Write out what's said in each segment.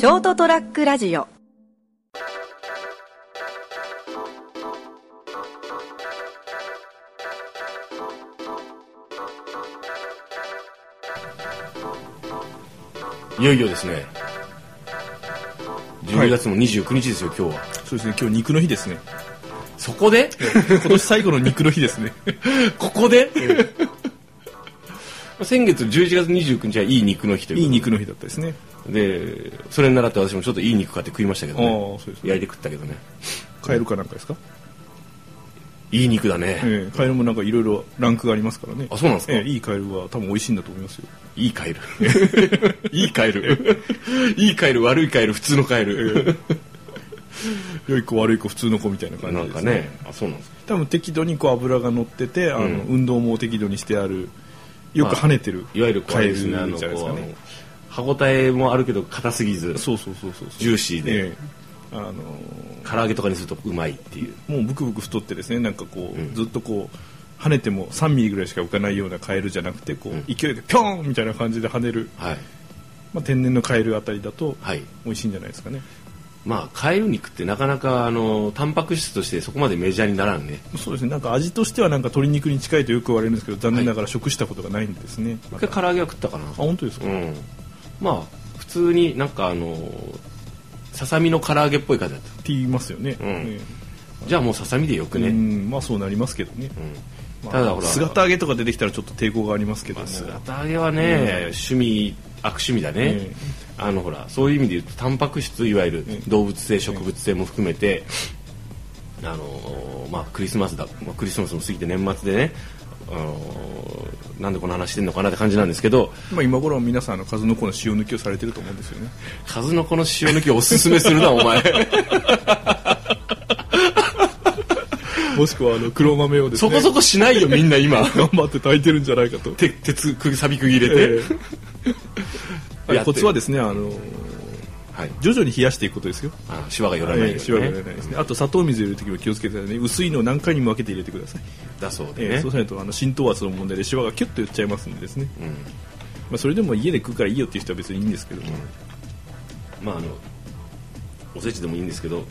ショートトラックラジオ。いよいよですね。12月も29日ですよ、今日は。そうですね今日肉の日ですね。そこで？今年最後の肉の日ですね。ここで、先月11月29日はいい肉の日ということいい肉の日だったですねでそれに習って私もちょっといい肉買って食いましたけどああねそうですね。焼いて食ったけどね。カエルかなんかですか、いい肉だね、ええカエルもなんかいろいろランクがありますからね。あそうなんですか？ええいいカエルは多分美味しいんだと思いますよ。いいカエル。いいカエル。いいカエル悪いカエル普通のカエル。良い子悪い子普通の子みたいな感じなんですね。かね。あそうなんですか。多分適度にこう油が乗ってて、あのうん。運動も適度にしてあるよく跳ねてるいわゆるこうあカエルじゃれですね。あのないですかねこう歯ごたえもあるけど硬すぎずそうそうそうそうジューシーで、ええ。あの唐揚げとかにするとうまいっていう。もうブクブク太ってですねなんかこう、うん。ずっとこう跳ねても3ミリぐらいしか浮かないようなカエルじゃなくてこう、うん。勢いでピョーンみたいな感じで跳ねる、はい。まあ、天然のカエルあたりだとはい。美味しいんじゃないですかね。まあカエル肉ってなかなかあのタンパク質としてそこまでメジャーにならんね。そうですね。なんか味としてはなんか鶏肉に近いとよく言われるんですけど残念ながら食したことがないんですね、一回唐揚げは食ったかな。あ本当ですか、うんまあ普通になんかあのささみの唐揚げっぽい感じだった。って言いますよね、うん。えじゃあもうささみでよくえね、うん。まあそうなりますけどね、うん。まあただほら姿揚げとか出てきたらちょっと抵抗がありますけども、姿揚げはね、趣味悪趣味だね、えあのほらそういう意味で言うとタンパク質いわゆるえ動物性植物性も含めて、あのまあクリスマスだ、まあ、クリスマスも過ぎて年末でね、あのなんでこの話してんのかなって感じなんですけど。まあ、今頃は皆さんあの数の子の塩抜きをされてると思うんですよね。数の子の塩抜きをおすすめするなお前。もしくはあの黒豆をですね。そこそこしないよみんな今。頑張って炊いてるんじゃないかと、て鉄くさびく切れて、ええ。やってコツはですねあのはい徐々に冷やしていくことですよ。あシワが寄らないように、シワが寄らないですね。あと砂糖水入れる時も気をつけてね薄いのを何回にも分けて入れてください、だそうでね、ええそうしないとあの浸透圧の問題でシワがキュッと寄っちゃいますんでですね、うん。まあ、それでも家で食うからいいよっていう人は別にいいんですけど。も、まああのおせちでもいいんですけど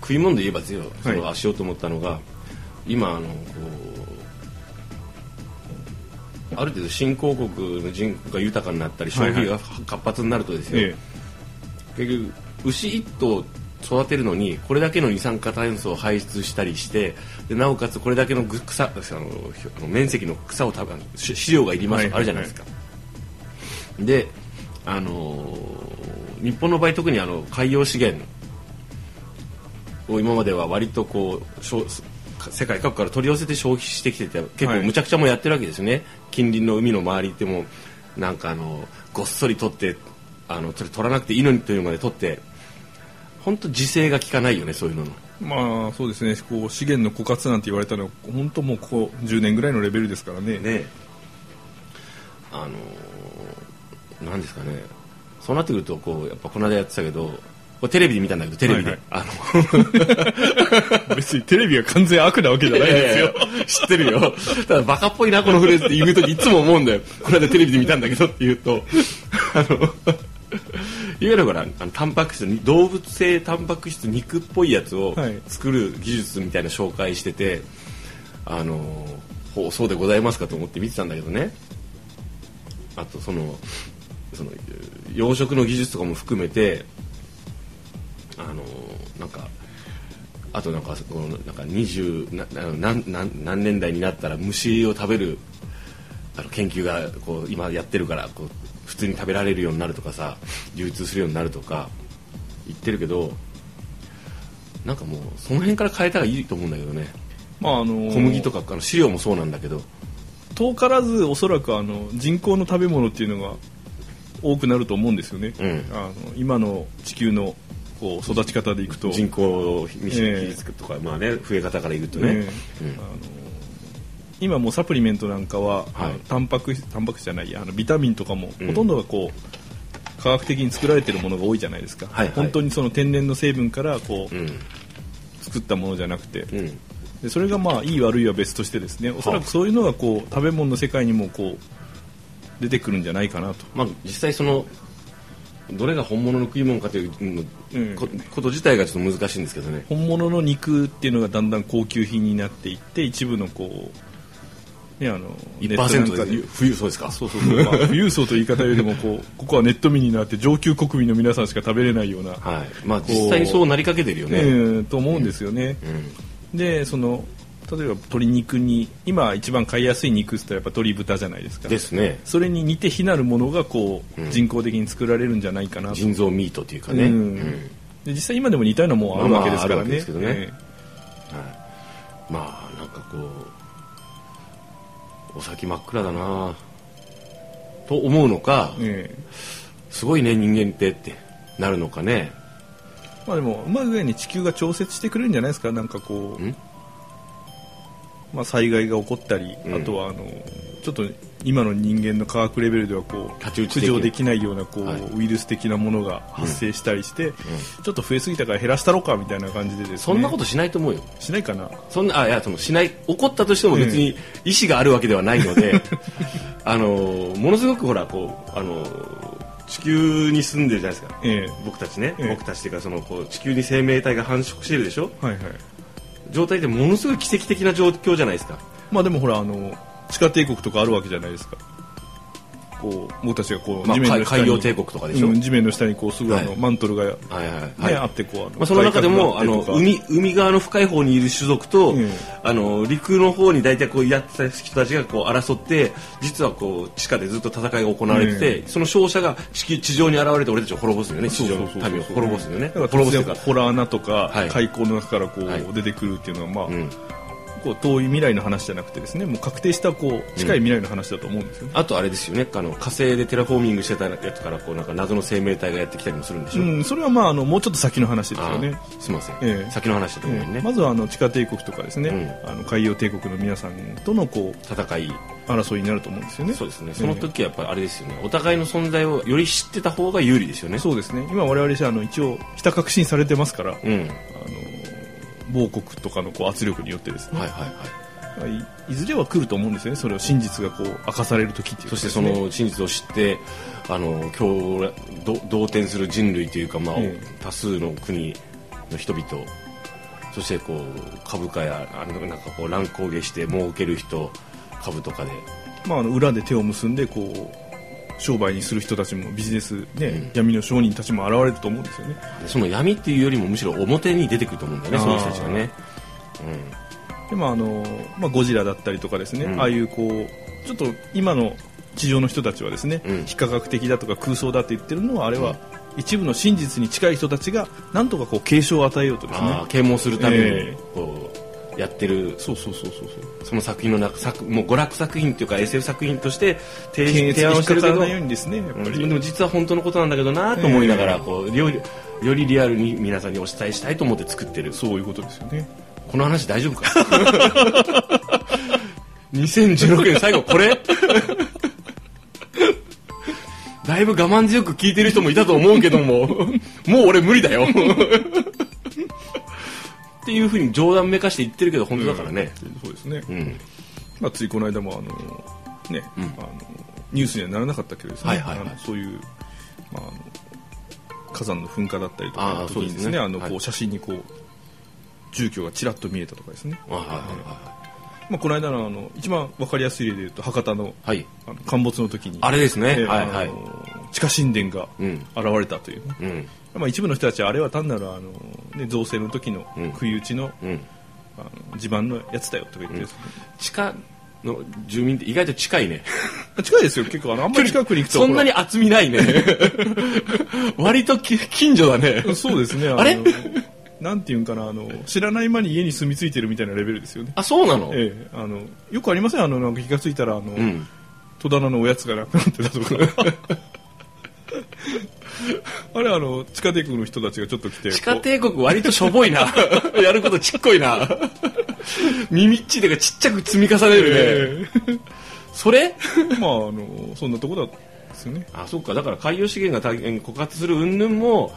食い物で言えばですよそれはしようと思ったのが、今あのこうある程度新興国の人口が豊かになったり消費が活発になるとですよ、え結局牛1頭育てるのにこれだけの二酸化炭素を排出したりしてでなおかつこれだけのぐ草あのあの面積の草を食べし飼料がいりますあるじゃないですか。であのー日本の場合特にあの海洋資源を今までは割とこう世界各国から取り寄せて消費してきてて結構はい。むちゃくちゃもやってるわけですよね、近隣の海の周りってもうなんかあのごっそり取ってあのそれ取らなくていいのにというまで取って本当自制が効かないよねそういうのの。まあそうですね。こう資源の枯渇なんて言われたのは本当もうここ10年ぐらいのレベルですからね。ねあのなんですかね。そうなってくるとこうやっぱこの間やってたけどこれテレビで見たんだけどテレビで、はいあ 別にテレビが完全悪なわけじゃのないですよ。知ってるよ。ただバカっぽいなこのフレーズって言う時いつも思うんだよ。この間テレビで見たんだけどって言うとあのいわゆるほらあのタンパク質に動物性タンパク質肉っぽいやつをはい。作る技術みたいな紹介してて、あのほうそうでございますかと思って見てたんだけどね。あとそのその養殖の技術とかも含めてあのなんかあとなんかこのなんか20なな何年代になったら虫を食べるあの研究がこう今やってるからこう普通に食べられるようになるとかさ流通するようになるとか言ってるけどなんかもうその辺から変えたらいいと思うんだけどね。まああの小麦とかあの飼料もそうなんだけど。遠からずおそらくあの人工の食べ物っていうのが多くなると思うんですよね、うん。あの今の地球のこう育ち方でいくと。人口比比え。え率とか、まあね増え方から言うとね、ねうん。あの今もうサプリメントなんかは、はい。タンパク質タンパク質じゃないやあのビタミンとかも、うん。ほとんどがこう科学的に作られてるものが多いじゃないですか、はいはい。本当にその天然の成分からこう、うん。作ったものじゃなくて、うん。でそれがまあいい悪いは別としてですねおそらくそういうのがこう食べ物の世界にもこう出てくるんじゃないかなと。まあ、実際そのどれが本物の食い物かということ自体がちょっと難しいんですけどね。本物の肉っていうのがだんだん高級品になっていって一部のこうねあのネットなんか1%で冬そうですか。そうそうそう、まあ、富裕層という言い方よりもこうここはネット民になって上級国民の皆さんしか食べれないような、はい。まあ実際にそうなりかけてるよね、うんと思うんですよね、うん。でその例えば鶏肉に今一番買いやすい肉ってやっぱ鶏豚じゃないですか。ですね。それに似て非なるものがこう、うん。人工的に作られるんじゃないかなと。腎臓ミートというかね、うん。うん。で実際今でも似たようなもんあるわけですからまあまああるわけねですけどね。えまあなんかこうお先真っ暗だな。と思うのかええ。すごいね人間ってってなるのかね。まあでもうまい具合に地球が調節してくれるんじゃないですか？なんかこん？う、まあ、災害が起こったり、うん。あとはあのちょっと今の人間の科学レベルではこう駆除できないようなこう、はい。ウイルス的なものが発生したりして、ちょっと増えすぎたから減らしたろかみたいな感じでね。そんなことしないと思うよ。しないかな。そんなあいやそのしない起こったとしても別に意思があるわけではないので、あのものすごくほらこうあの地球に住んでるじゃないですか。え僕たちね、ええ。僕たちっていうかそのこう地球に生命体が繁殖してるでしょ。えはいはい。状態でものすごい奇跡的な状況じゃないですか。まあでもほらあの地下帝国とかあるわけじゃないですか。こう僕たちがこう、まあ地面の下に海洋帝国とかでしょ。うん地面の下にこうすぐあの、はいマントルが、ねはいはいはい、あってこうあのまあ、その中でもあの海海側の深い方にいる種族と、うんあの陸の方に大体こうやってた人たちがこう争って実はこう地下でずっと戦いが行われてて、その勝者が地球地上に現れて俺たちを滅ぼすんよね。地上の民を滅ぼすんよね。だから滅ぼすか。突然ホラー穴とか、はい。海溝の中からこう、はい。出てくるっていうのはまあ、うんこう遠い未来の話じゃなくてですねもう確定したこう近い未来の話だと思うんですよね、あとあれですよね。あの火星でテラフォーミングしてたやつからこうなんか謎の生命体がやってきたりもするんでしょ、うんそれはまああのもうちょっと先の話ですよね。すみません、ええ。先の話だと思うね、ええまずはあの地下帝国とかですね、うん。あの海洋帝国の皆さんとのこう戦い。争いになると思うんですよね。そうですね。その時はやっぱりあれですよね。お互いの存在をより知ってた方が有利ですよね。そうですね。今我々じゃあの一応ひた確信されてますから、うん。はいあの某国とかのこう圧力によってですね、はいはいい。いずれは来ると思うんですよね。それを真実がこう明かされる時っていうかそしてその真実を知ってあの今日ど同点する人類というか、まあええ。多数の国の人々そしてこう株価やあのなんかこう乱高下して儲ける人株とかで。まあ、あの裏で手を結んでこう商売にする人たちもビジネス、ねうん。闇の商人たちも現れると思うんですよね。その闇っていうよりもむしろ表に出てくると思うんだよねそういう人たちがね、でまああの、まあ、ゴジラだったりとかですね、うん。ああいうこうちょっと今の地上の人たちはですね、うん。非科学的だとか空想だって言ってるのはあれは、一部の真実に近い人たちがなんとかこう警鐘を与えようとですね。啓蒙するために。ええ。こうやってるそうそうそうそうそう。その作品の中作もう娯楽作品っていうか SF 作品として提案をしてるけどうにでも実は本当のことなんだけどなと思いながら、ええ。こうよりよりリアルに皆さんにお伝えしたいと思って作ってる。そういうことですよね。この話大丈夫か？2016年最後これ？だいぶ我慢強く聞いてる人もいたと思うけども。もう俺無理だよふうに冗談めかして言ってるけど本当だからね。そうですね、うん。まあ、ついこの間もあの、ねうん。あのニュースにはならなかったけどですね、はいはいはい。そういう、まあ、あの火山の噴火だったりとかの時にですねね。あのこはい。う写真にこう住居がちらっと見えたとかですね、あはいはいまあ、この間のあの一番わかりやすい例で言うと博多のはい。はいあの陥没の時に。あれですね、えーはいはい地下神殿がうん。現れたというね、うん。まあ、一部の人たちはあれは単なるあの、ね、造成の時のうん。不意打ちの,、うん。あの地盤のやつだよとか言ってですね、地下の住民って意外と近いね。近いですよ。結構あのあんまり近くに行くとそんなにほ厚みないね。割とき近所だね。らそうですね。のあれなんていうんかなあの知らない間に家に住み着いてるみたいなレベルですよね。あそうなの、ええ、あのよくありません？あのなんか気がついたらあの、うん。戸棚のおやつがなくなってたとか あれあの地下帝国の人たちがちょっと来て地下こ帝国割としょぼいな。やることちっこいな。耳っちいというかちっちゃく積み重ねうるね、えそれ？えまああのそんなとこだですよね。あそっか。だから海洋資源が大変枯渇する云々も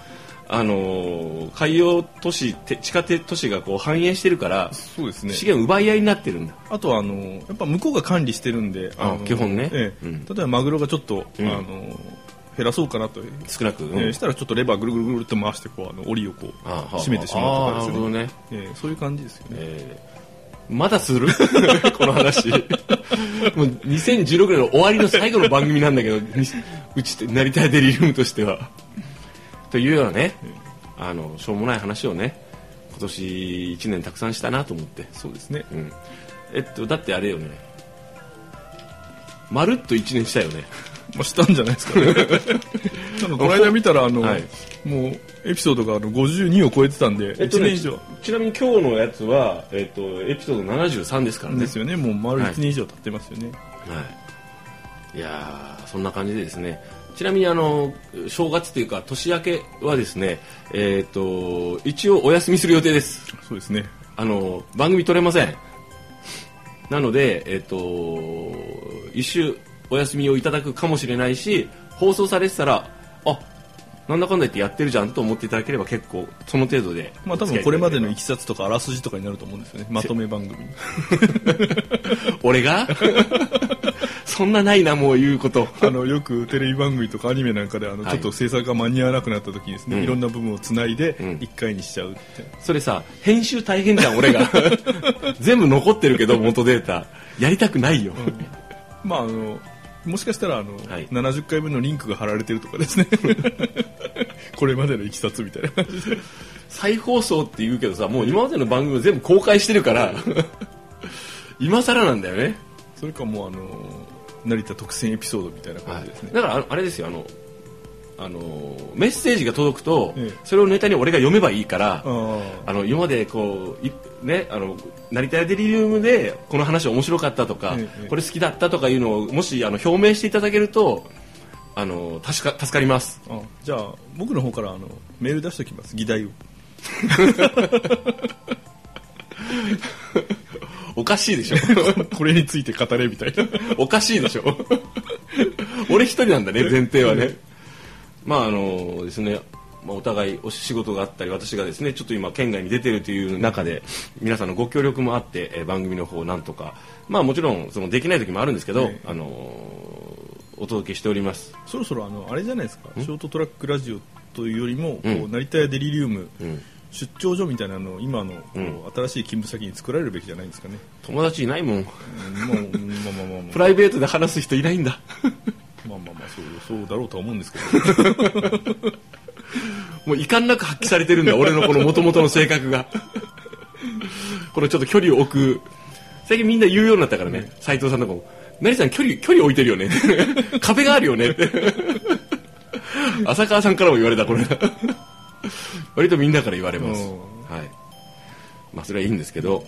あのー海洋都市て地下都市がこう繁栄してるからそうですね。資源奪い合いになってるんだ。あとはあのやっぱ向こうが管理してるんであの基本ね。ええ。うん。例えばマグロがちょっと、うん。あの減らそうかなと、少なく、うん。えーしたらちょっとレバーぐるぐるぐるっと回してこうあの檻をこうあはあ閉めてしまうとかですね。あーなるえーそういう感じですよね、えーまだする？この話。もう2016年の終わりの最後の番組なんだけどにうちって成田デリリウムとしては。というようなねあのしょうもない話をね今年1年たくさんしたなと思って、そうですね。うん、えっとだってあれよね。まるっと1年したよねまあ、したんじゃないですかね。この間見たらあの、はい。もうエピソードがあの52を超えてたんで、1えっとね年以上。ちなみに今日のやつは、えっと、エピソード73ですからね。ですよね。もう丸1年以上経ってますよね、はい、いやーそんな感じでですね。ちなみにあの正月というか年明けはですねえっ、と一応お休みする予定です。そうですね。あの番組撮れません。なのでえっ、と一週お休みをいただくかもしれないし放送されてたらあなんだかんだ言ってやってるじゃんと思っていただければ結構その程度でまあ多分これまでのいきさつとかあらすじとかになると思うんですよね。まとめ番組 俺が？そんなないなもう言うこと。あのよくテレビ番組とかアニメなんかであの、はい。ちょっと制作が間に合わなくなった時にですね、うん。いろんな部分をつないでうん。1回にしちゃうって、それさ編集大変じゃん俺が。全部残ってるけど元データ。やりたくないよ、まああのもしかしたらあの、はい。70回分のリンクが貼られてるとかですね。これまでのいきさつみたいな。感じで再放送って言うけどさもう今までの番組を全部公開してるから 今更なんだよね、それかもうあの成田特選エピソードみたいな感じですね、だからああれですよあのあのメッセージが届くと、ええ。それをネタに俺が読めばいいから、ああの今までこういねあの成田デリリウムでこの話面白かったとか、ええこれ好きだったとかいうのをもしあの表明していただけるとあの助か助かります。あじゃあ僕の方からあのメール出しておきます議題を。おかしいでしょ。これについて語れみたいな。おかしいでしょ。俺一人なんだね前提はねまああのですねまあお互いお仕事があったり私がですねちょっと今県外に出てるという中で皆さんのご協力もあって、えー番組の方なんとかまあもちろんそのできない時もあるんですけど、ええあのお届けしております。そろそろあのあれじゃないですか？ショートトラックラジオというよりも、こううん成田やデリリウム、うん。出張所みたいなのを今のこう、うん。新しい勤務先に作られるべきじゃないんですかね、友達いないもん。うんもうまあまあまあ。プライベートで話す人いないんだまあまあまあそうそうだろうとは思うんですけど。もう遺憾なく発揮されてるんだ俺のこの元々の性格が。このちょっと距離を置く。最近みんな言うようになったからね斉藤さんとかも「成さん距離距離置いてるよね」壁があるよね」って浅川さんからも言われたこれ。割とみんなから言われます。うん。はい。まあそれはいいんですけど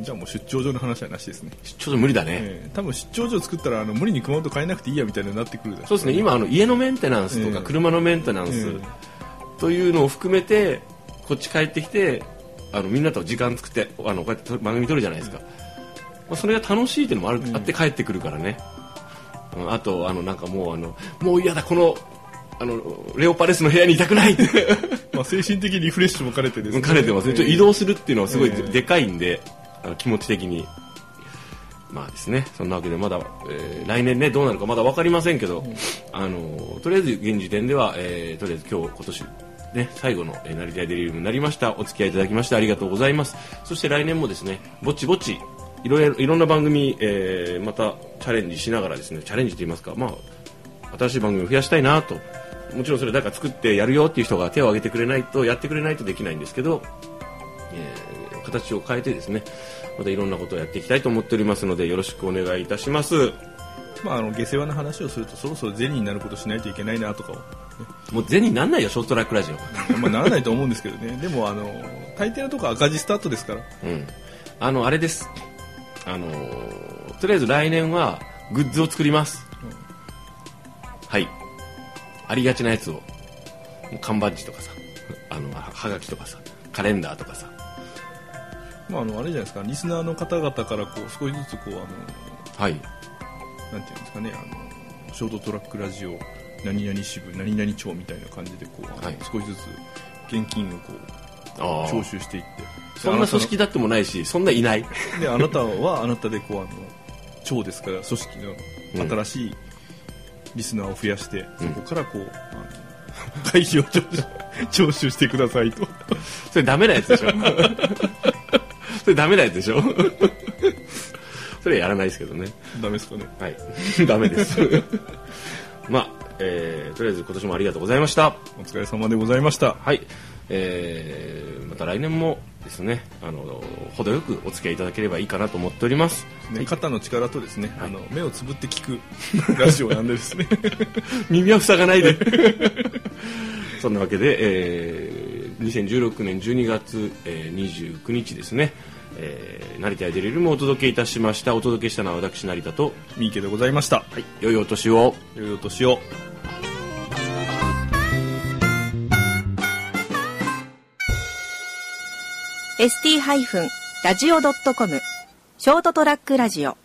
じゃあもう出張所の話はなしですね、ちょっと無理だね、ええ多分出張所を作ったらあの無理に熊本変えなくていいやみたいになってくるでしょ。そうですね。今あの家のメンテナンスとかええ。車のメンテナンスえというのを含めてこっち帰ってきてあのみんなと時間作ってあのこうやって番組撮るじゃないですか、まあ、それが楽しいっていうのもある、うん。あって帰ってくるからね、うんあとあのなんかもうあのもう嫌だこのあのレオパレスの部屋にいたくないって。まあ、精神的リフレッシュも兼ねてですね。兼ねてますね。ちょっと移動するっていうのはすごいええ。でかいんであの気持ち的に。まあですね。そんなわけでまだ、えー来年ねどうなるかまだ分かりませんけど、あのとりあえず現時点では、えーとりあえず今日今年ね、最後の、えー、成田デリリウムになりました。お付き合いいただきましてありがとうございます。そして来年もですねぼちぼちいろいろいろんな番組、えーまたチャレンジしながらですねチャレンジといいますかまあ新しい番組を増やしたいなと。もちろんそれ誰か作ってやるよっていう人が手を挙げてくれないとやってくれないとできないんですけど、えー形を変えてですねまたいろんなことをやっていきたいと思っておりますのでよろしくお願いいたします。まあ、あの下世話な話をするとそろそろ銭になることしないといけないなとかを、もう銭になんないよショートトラックラジオ。まあ、ならないと思うんですけどね。でもあの大抵のとこ赤字スタートですから。うん。あのあれです。あのーとりあえず来年はグッズを作ります、はい。ありがちなやつを。缶バッジとかさ。あのははがきとかさ。カレンダーとかさまあ、あのあれじゃないですかリスナーの方々からこう少しずつこうあのはい。なんていうんですかねあのショートトラックラジオ何々支部何々町みたいな感じでこう、はい。少しずつ現金をこう徴収していって。そんな組織だってもないしそんないない。であなたはあなたでこうあの町ですから組織の新しいリスナーを増やしてそこからこう、あの 会費を徴収徴収してくださいと。それダメなやつでしょ それダメなやつでしょ？それやらないですけどね。ダメですかね。はい。ダメです。まあ、えーとりあえず今年もありがとうございました。お疲れ様でございました。はい、えーまた来年もですねあの程よくお付き合いいただければいいかなと思っております。ね、肩の力とですね、あの目をつぶって聞くラジオなんでですね。耳は塞がないで。そんなわけで、えー2016年12月、えー29日ですね、えー成田やデリルもお届けいたしました。お届けしたのは私成田と、三池でございました。はい、良いお年を。良いお年を。ー ST-radio.com ショートトラックラジオ